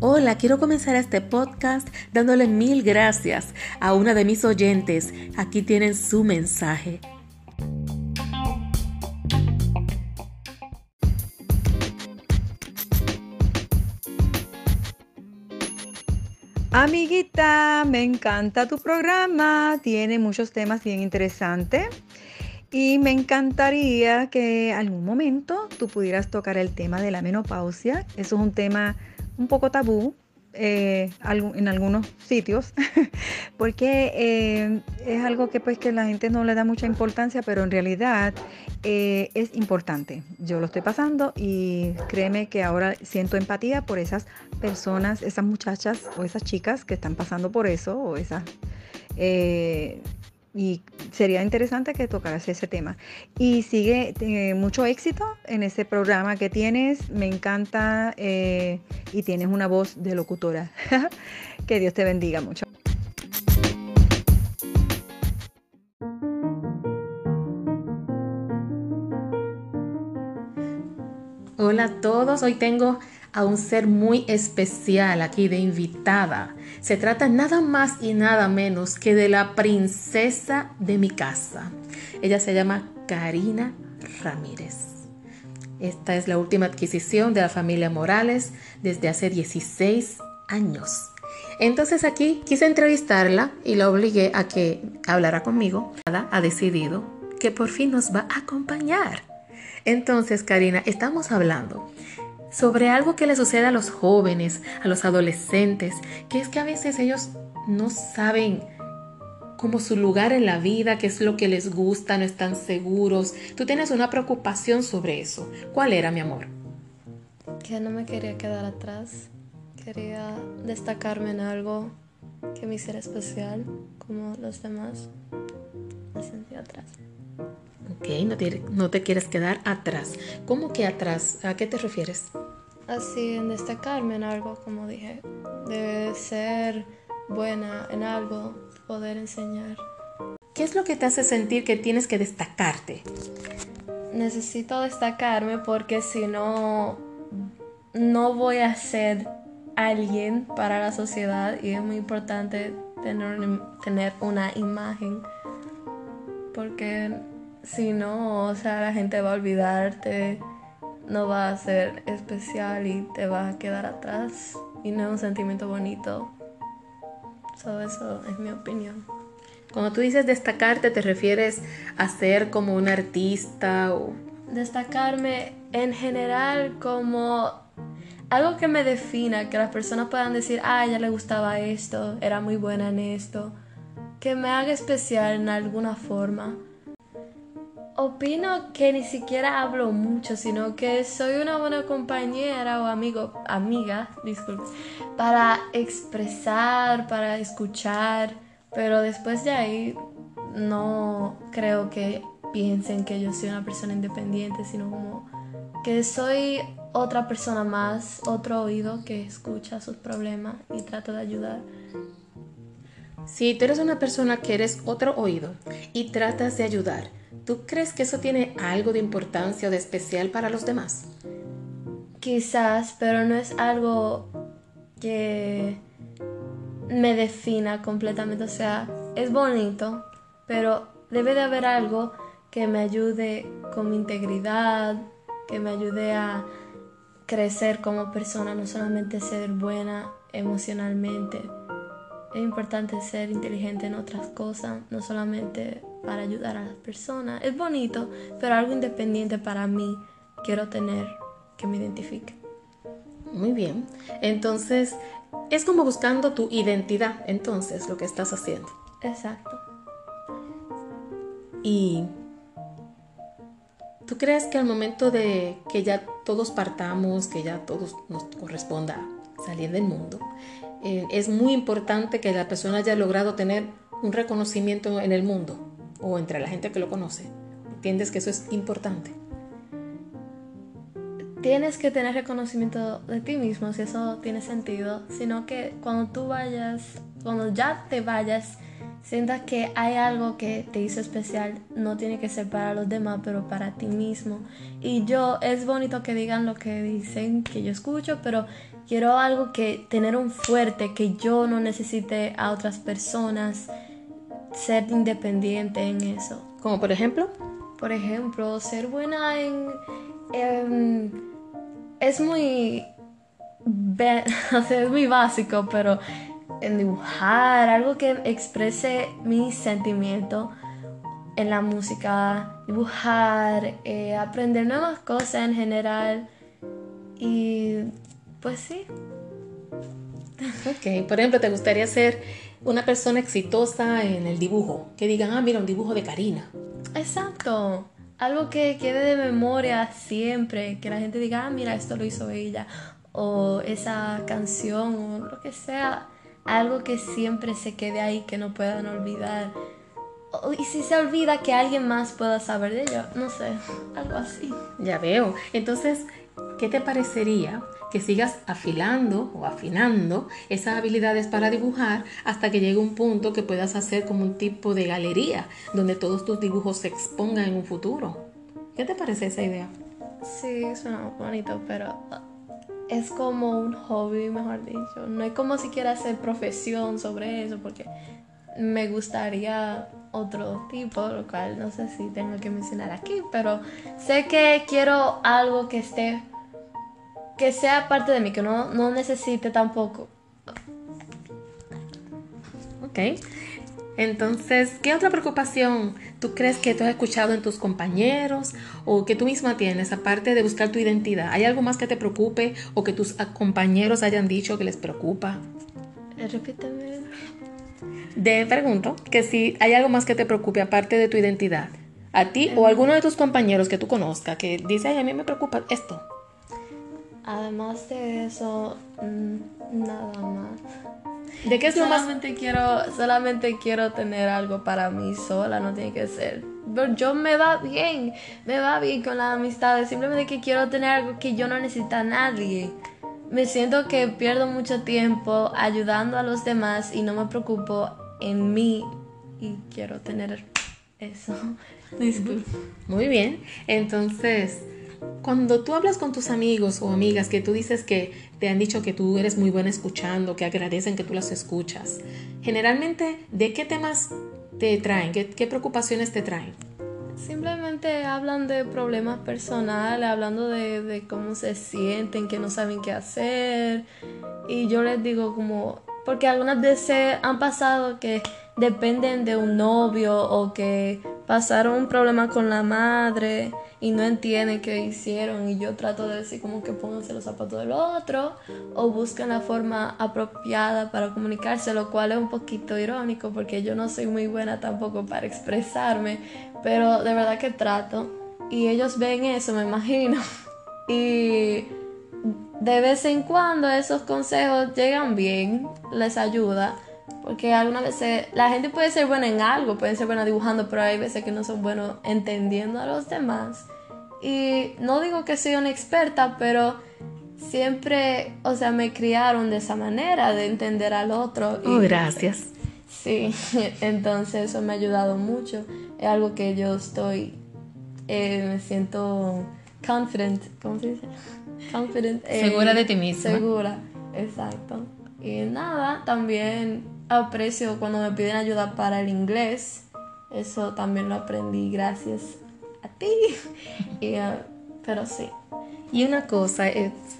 Hola, quiero comenzar este podcast dándole mil gracias a una de mis oyentes. Aquí tienen su mensaje. Amiguita, me encanta tu programa, tiene muchos temas bien interesantes y me encantaría que algún momento tú pudieras tocar el tema de la menopausia. Eso es un tema un poco tabú eh, en algunos sitios, porque eh, es algo que pues que la gente no le da mucha importancia, pero en realidad eh, es importante. Yo lo estoy pasando y créeme que ahora siento empatía por esas personas, esas muchachas o esas chicas que están pasando por eso, o esas y sería interesante que tocaras ese tema. Y sigue eh, mucho éxito en ese programa que tienes, me encanta eh, y tienes una voz de locutora. que Dios te bendiga mucho. Hola a todos, hoy tengo a un ser muy especial aquí de invitada. Se trata nada más y nada menos que de la princesa de mi casa. Ella se llama Karina Ramírez. Esta es la última adquisición de la familia Morales desde hace 16 años. Entonces aquí quise entrevistarla y la obligué a que hablara conmigo. Ha decidido que por fin nos va a acompañar. Entonces, Karina, estamos hablando sobre algo que le sucede a los jóvenes, a los adolescentes, que es que a veces ellos no saben como su lugar en la vida, qué es lo que les gusta, no están seguros. Tú tienes una preocupación sobre eso. ¿Cuál era, mi amor? Que no me quería quedar atrás. Quería destacarme en algo que me hiciera especial, como los demás. Me sentía atrás. Ok, no te, no te quieres quedar atrás. ¿Cómo que atrás? ¿A qué te refieres? Así, en destacarme en algo, como dije, de ser buena en algo, poder enseñar. ¿Qué es lo que te hace sentir que tienes que destacarte? Necesito destacarme porque si no, no voy a ser alguien para la sociedad y es muy importante tener, tener una imagen porque si no, o sea, la gente va a olvidarte, no va a ser especial y te va a quedar atrás y no es un sentimiento bonito. So, eso es mi opinión. Cuando tú dices destacarte, ¿te refieres a ser como un artista o...? Destacarme en general como algo que me defina, que las personas puedan decir, ah, ella le gustaba esto, era muy buena en esto, que me haga especial en alguna forma opino que ni siquiera hablo mucho, sino que soy una buena compañera o amigo, amiga, disculpe, para expresar, para escuchar, pero después de ahí no creo que piensen que yo soy una persona independiente, sino como que soy otra persona más, otro oído que escucha sus problemas y trata de ayudar. Si tú eres una persona que eres otro oído y tratas de ayudar, ¿Tú crees que eso tiene algo de importancia o de especial para los demás? Quizás, pero no es algo que me defina completamente. O sea, es bonito, pero debe de haber algo que me ayude con mi integridad, que me ayude a crecer como persona, no solamente ser buena emocionalmente. Es importante ser inteligente en otras cosas, no solamente para ayudar a las personas. Es bonito, pero algo independiente para mí quiero tener que me identifique. Muy bien. Entonces, es como buscando tu identidad, entonces, lo que estás haciendo. Exacto. Y ¿tú crees que al momento de que ya todos partamos, que ya todos nos corresponda salir del mundo, eh, es muy importante que la persona haya logrado tener un reconocimiento en el mundo? o entre la gente que lo conoce. ¿Entiendes que eso es importante? Tienes que tener reconocimiento de ti mismo, si eso tiene sentido, sino que cuando tú vayas, cuando ya te vayas, sientas que hay algo que te hizo especial, no tiene que ser para los demás, pero para ti mismo. Y yo, es bonito que digan lo que dicen, que yo escucho, pero quiero algo que tener un fuerte, que yo no necesite a otras personas, ser independiente en eso. Como por ejemplo. Por ejemplo, ser buena en... es muy... es muy básico, pero en dibujar, algo que exprese mi sentimiento en la música, dibujar, eh, aprender nuevas cosas en general y pues sí. Ok, por ejemplo, ¿te gustaría ser una persona exitosa en el dibujo? Que digan, ah, mira, un dibujo de Karina. Exacto. Algo que quede de memoria siempre, que la gente diga, ah, mira, esto lo hizo ella, o esa canción, o lo que sea algo que siempre se quede ahí, que no puedan olvidar. Y si se olvida que alguien más pueda saber de ello, no sé, algo así. Ya veo. Entonces, ¿qué te parecería que sigas afilando o afinando esas habilidades para dibujar hasta que llegue un punto que puedas hacer como un tipo de galería donde todos tus dibujos se expongan en un futuro? ¿Qué te parece esa idea? Sí, suena bonito, pero es como un hobby, mejor dicho. No es como si quiera hacer profesión sobre eso, porque me gustaría otro tipo, lo cual no sé si tengo que mencionar aquí, pero sé que quiero algo que esté, que sea parte de mí, que no, no necesite tampoco. Ok. Entonces, ¿qué otra preocupación tú crees que tú has escuchado en tus compañeros o que tú misma tienes, aparte de buscar tu identidad? ¿Hay algo más que te preocupe o que tus compañeros hayan dicho que les preocupa? Eh, repíteme. De pregunto que si hay algo más que te preocupe aparte de tu identidad, a ti o a alguno de tus compañeros que tú conozcas que dice, ay, a mí me preocupa esto. Además de eso, mm, nada más. ¿De qué es lo más? Quiero, solamente quiero tener algo para mí sola, no tiene que ser. Pero yo me va bien, me va bien con las amistades. Simplemente que quiero tener algo que yo no necesito a nadie. Me siento que pierdo mucho tiempo ayudando a los demás y no me preocupo en mí. Y quiero tener eso. Muy bien. Entonces, cuando tú hablas con tus amigos o amigas que tú dices que te han dicho que tú eres muy buena escuchando, que agradecen que tú las escuchas, generalmente, ¿de qué temas te traen? ¿Qué, preocupaciones te traen? Simplemente hablan de problemas personales, hablando de, de, cómo se sienten, que no saben qué hacer. Y yo les digo como, porque algunas veces han pasado que dependen de un novio o que pasaron un problema con la madre y no entienden qué hicieron y yo trato de decir como que pónganse los zapatos del otro o buscan la forma apropiada para comunicarse, lo cual es un poquito irónico porque yo no soy muy buena tampoco para expresarme, pero de verdad que trato y ellos ven eso, me imagino. Y de vez en cuando esos consejos llegan bien, les ayuda porque algunas veces la gente puede ser buena en algo, puede ser buena dibujando, pero hay veces que no son buenos entendiendo a los demás. Y no digo que soy una experta, pero siempre, o sea, me criaron de esa manera, de entender al otro. Oh, gracias. Sí, entonces eso me ha ayudado mucho. Es algo que yo estoy, eh, me siento confident, ¿cómo se dice? Confident. segura de ti misma. Segura, exacto. Y nada, también aprecio cuando me piden ayuda para el inglés. Eso también lo aprendí gracias a ti. Eh, pero sí. Y una cosa,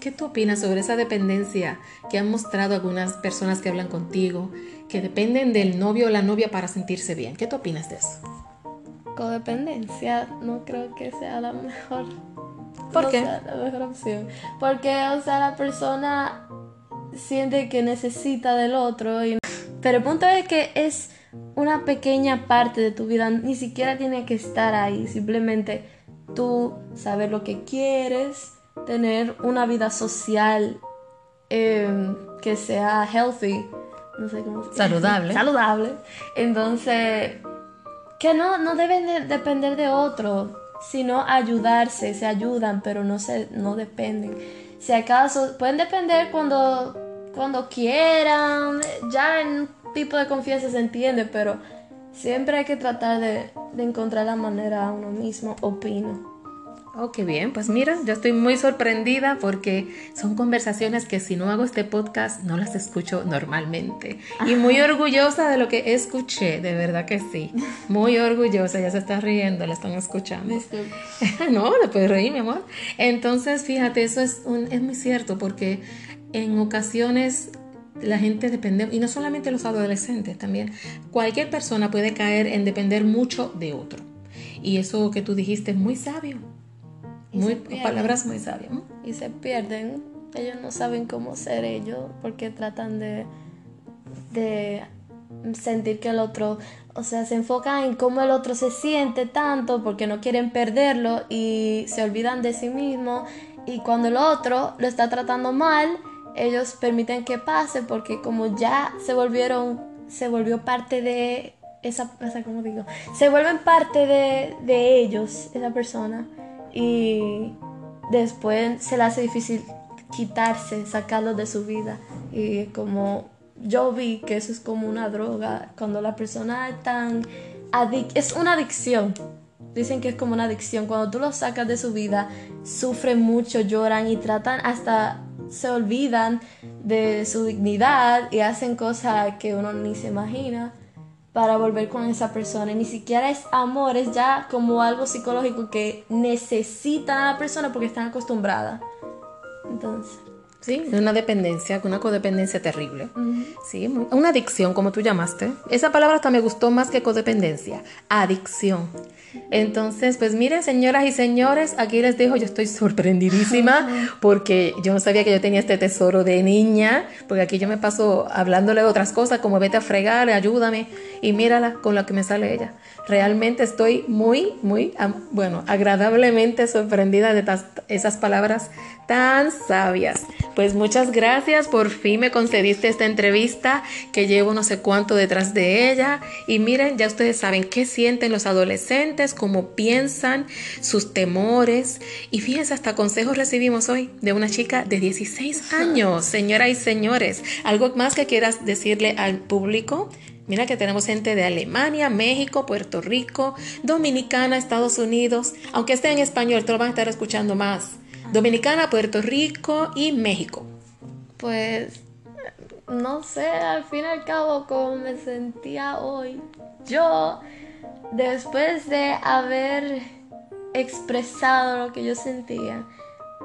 ¿qué tú opinas sobre esa dependencia que han mostrado algunas personas que hablan contigo, que dependen del novio o la novia para sentirse bien? ¿Qué tú opinas de eso? Codependencia no creo que sea la mejor. ¿Por qué? la mejor opción. Porque, o sea, la persona siente que necesita del otro y pero el punto es que es una pequeña parte de tu vida, ni siquiera tiene que estar ahí, simplemente tú saber lo que quieres, tener una vida social em, que sea healthy, no sé cómo se Saludable. Saludable. Entonces, que no, no deben depender de otro, sino ayudarse, se ayudan, pero no, se, no dependen. Si acaso, pueden depender cuando cuando quieran, ya en tipo de confianza se entiende, pero siempre hay que tratar de, de encontrar la manera a uno mismo, opino. Oh, qué bien. Pues mira, yo estoy muy sorprendida porque son conversaciones que si no hago este podcast no las escucho normalmente. Y muy orgullosa de lo que escuché, de verdad que sí. Muy orgullosa, ya se está riendo, la están escuchando. no, le puedes reír, mi amor. Entonces, fíjate, eso es, un, es muy cierto porque en ocasiones la gente depende, y no solamente los adolescentes, también cualquier persona puede caer en depender mucho de otro. Y eso que tú dijiste es muy sabio muy, palabras muy sabias. Y se pierden. Ellos no saben cómo ser ellos porque tratan de, de sentir que el otro, o sea, se enfocan en cómo el otro se siente tanto porque no quieren perderlo y se olvidan de sí mismo y cuando el otro lo está tratando mal, ellos permiten que pase porque como ya se volvieron, se volvió parte de esa, o sea, como digo, se vuelven parte de, de ellos, esa persona y después se le hace difícil quitarse, sacarlo de su vida. Y como yo vi que eso es como una droga, cuando la persona es tan es una adicción. Dicen que es como una adicción. Cuando tú lo sacas de su vida, sufren mucho, lloran y tratan hasta se olvidan de su dignidad y hacen cosas que uno ni se imagina para volver con esa persona. Y ni siquiera es amor, es ya como algo psicológico que necesitan a la persona porque están acostumbradas. Entonces. Sí, una dependencia, una codependencia terrible. Sí, una adicción, como tú llamaste. Esa palabra hasta me gustó más que codependencia. Adicción. Entonces, pues miren, señoras y señores, aquí les dejo, yo estoy sorprendidísima porque yo no sabía que yo tenía este tesoro de niña, porque aquí yo me paso hablándole de otras cosas como vete a fregar, ayúdame, y mírala con la que me sale ella. Realmente estoy muy, muy, bueno, agradablemente sorprendida de esas palabras tan sabias. Pues muchas gracias, por fin me concediste esta entrevista que llevo no sé cuánto detrás de ella. Y miren, ya ustedes saben qué sienten los adolescentes, cómo piensan, sus temores. Y fíjense, hasta consejos recibimos hoy de una chica de 16 años, señoras y señores. ¿Algo más que quieras decirle al público? Mira que tenemos gente de Alemania, México, Puerto Rico, Dominicana, Estados Unidos. Aunque esté en español, te lo van a estar escuchando más. Dominicana, Puerto Rico y México. Pues no sé, al fin y al cabo, como me sentía hoy. Yo, después de haber expresado lo que yo sentía,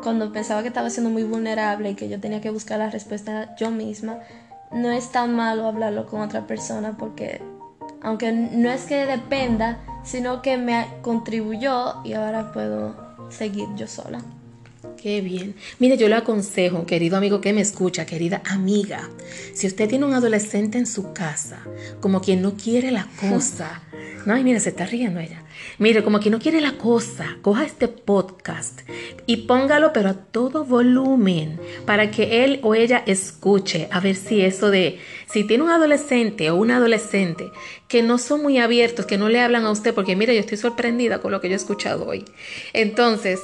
cuando pensaba que estaba siendo muy vulnerable y que yo tenía que buscar la respuesta yo misma, no es tan malo hablarlo con otra persona porque aunque no es que dependa, sino que me contribuyó y ahora puedo seguir yo sola. Qué bien. Mire, yo le aconsejo, querido amigo que me escucha, querida amiga, si usted tiene un adolescente en su casa, como quien no quiere la cosa, no, ay, mira, se está riendo ella. Mire, como quien no quiere la cosa, coja este podcast y póngalo, pero a todo volumen, para que él o ella escuche, a ver si eso de, si tiene un adolescente o una adolescente que no son muy abiertos, que no le hablan a usted, porque mire, yo estoy sorprendida con lo que yo he escuchado hoy. Entonces,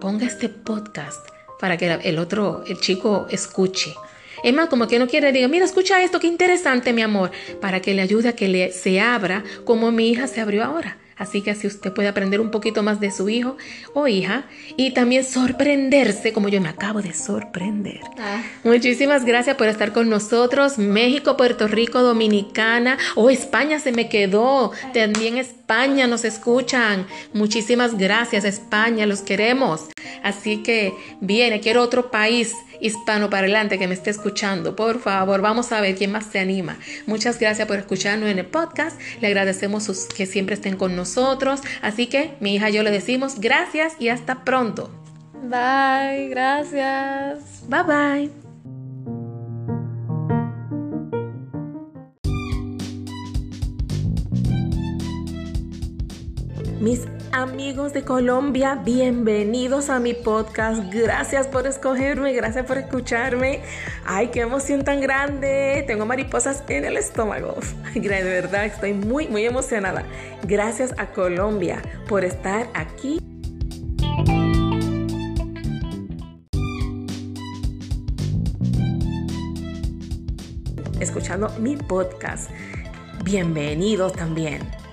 ponga este podcast para que el otro, el chico, escuche. Es más, como que no quiere, diga, mira, escucha esto, qué interesante, mi amor, para que le ayude a que le, se abra como mi hija se abrió ahora. Así que así usted puede aprender un poquito más de su hijo o hija y también sorprenderse como yo me acabo de sorprender. Ah. Muchísimas gracias por estar con nosotros. México, Puerto Rico, Dominicana o oh, España se me quedó. También España nos escuchan. Muchísimas gracias España, los queremos. Así que viene, quiero otro país hispano para adelante que me esté escuchando. Por favor, vamos a ver quién más se anima. Muchas gracias por escucharnos en el podcast. Le agradecemos que siempre estén con nosotros. Así que mi hija y yo le decimos gracias y hasta pronto. Bye, gracias. Bye bye. Mis amigos de Colombia, bienvenidos a mi podcast. Gracias por escogerme, gracias por escucharme. Ay, qué emoción tan grande. Tengo mariposas en el estómago. De verdad, estoy muy, muy emocionada. Gracias a Colombia por estar aquí. Escuchando mi podcast. bienvenidos también.